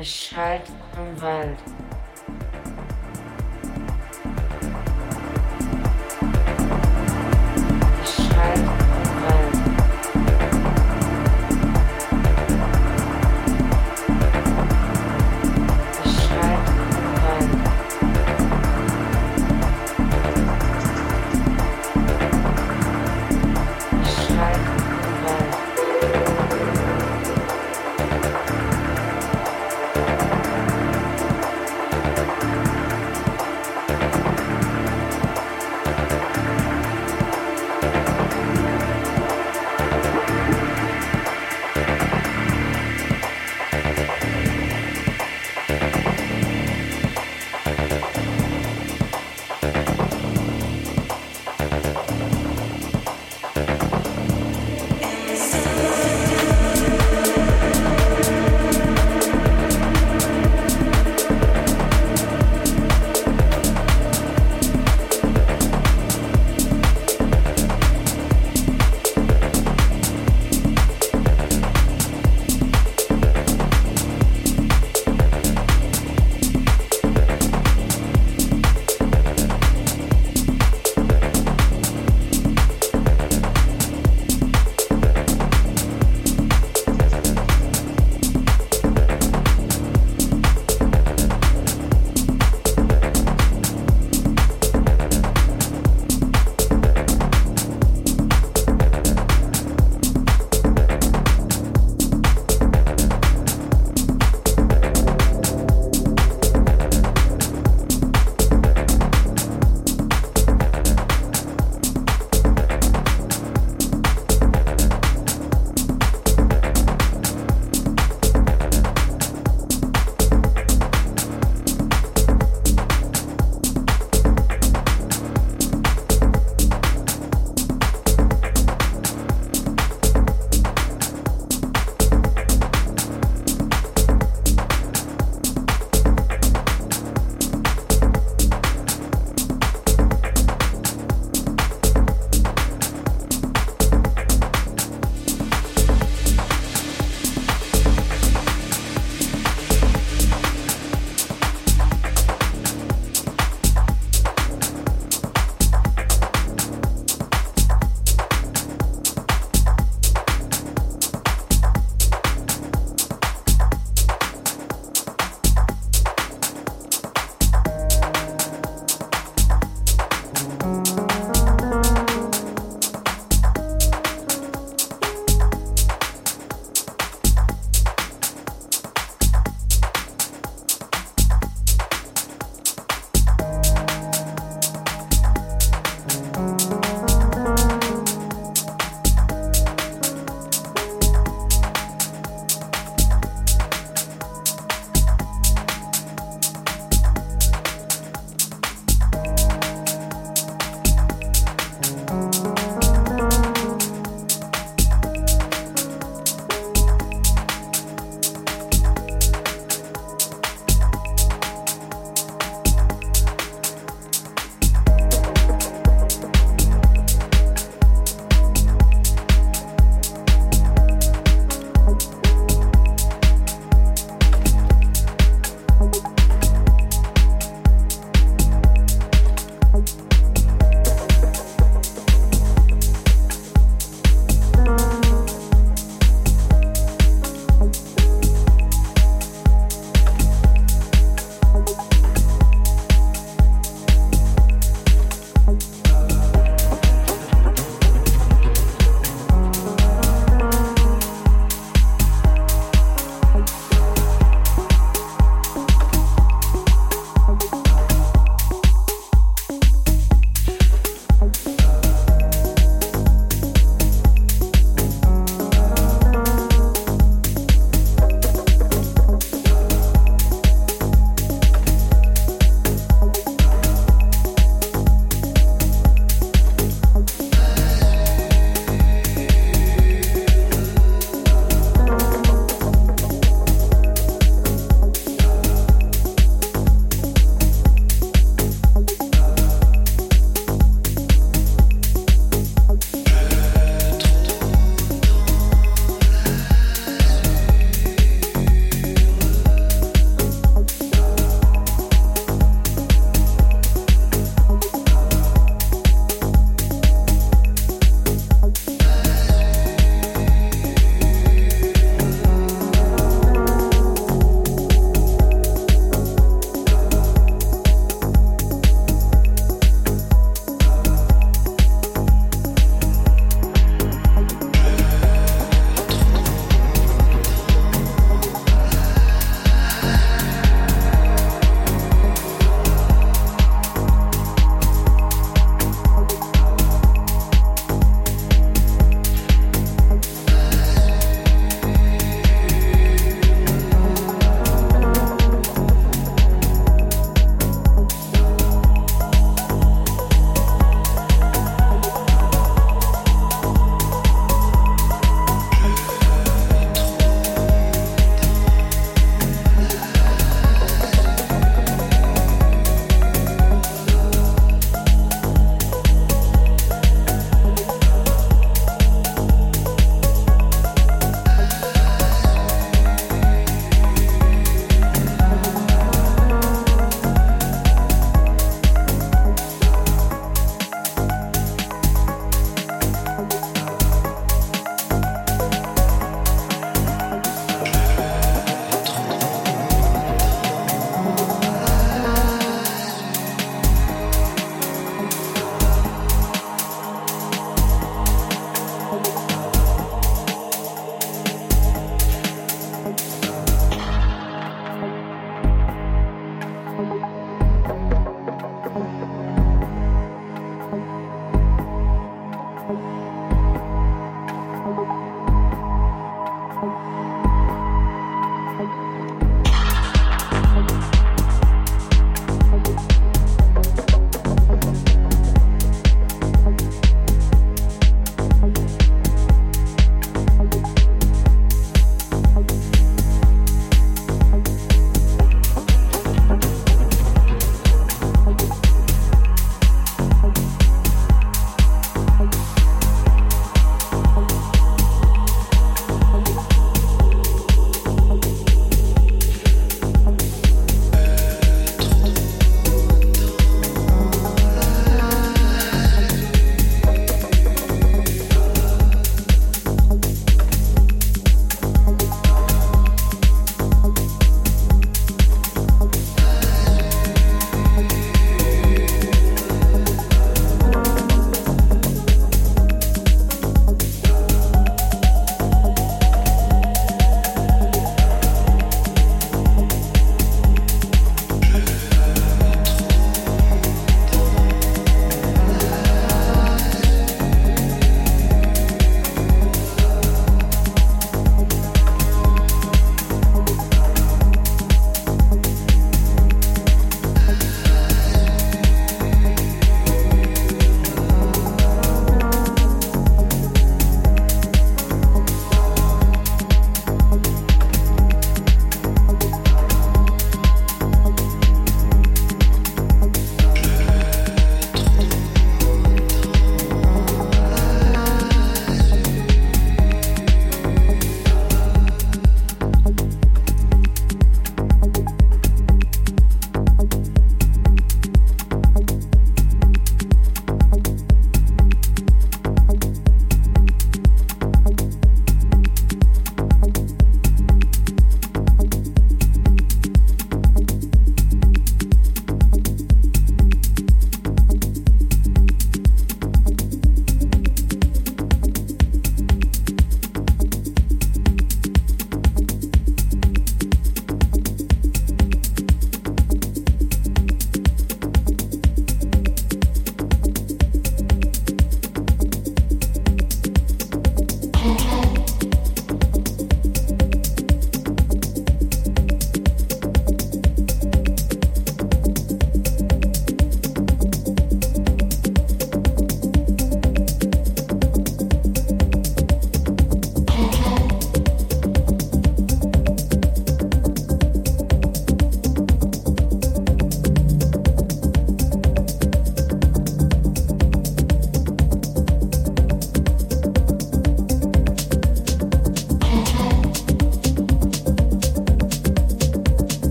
Es schallt im Wald.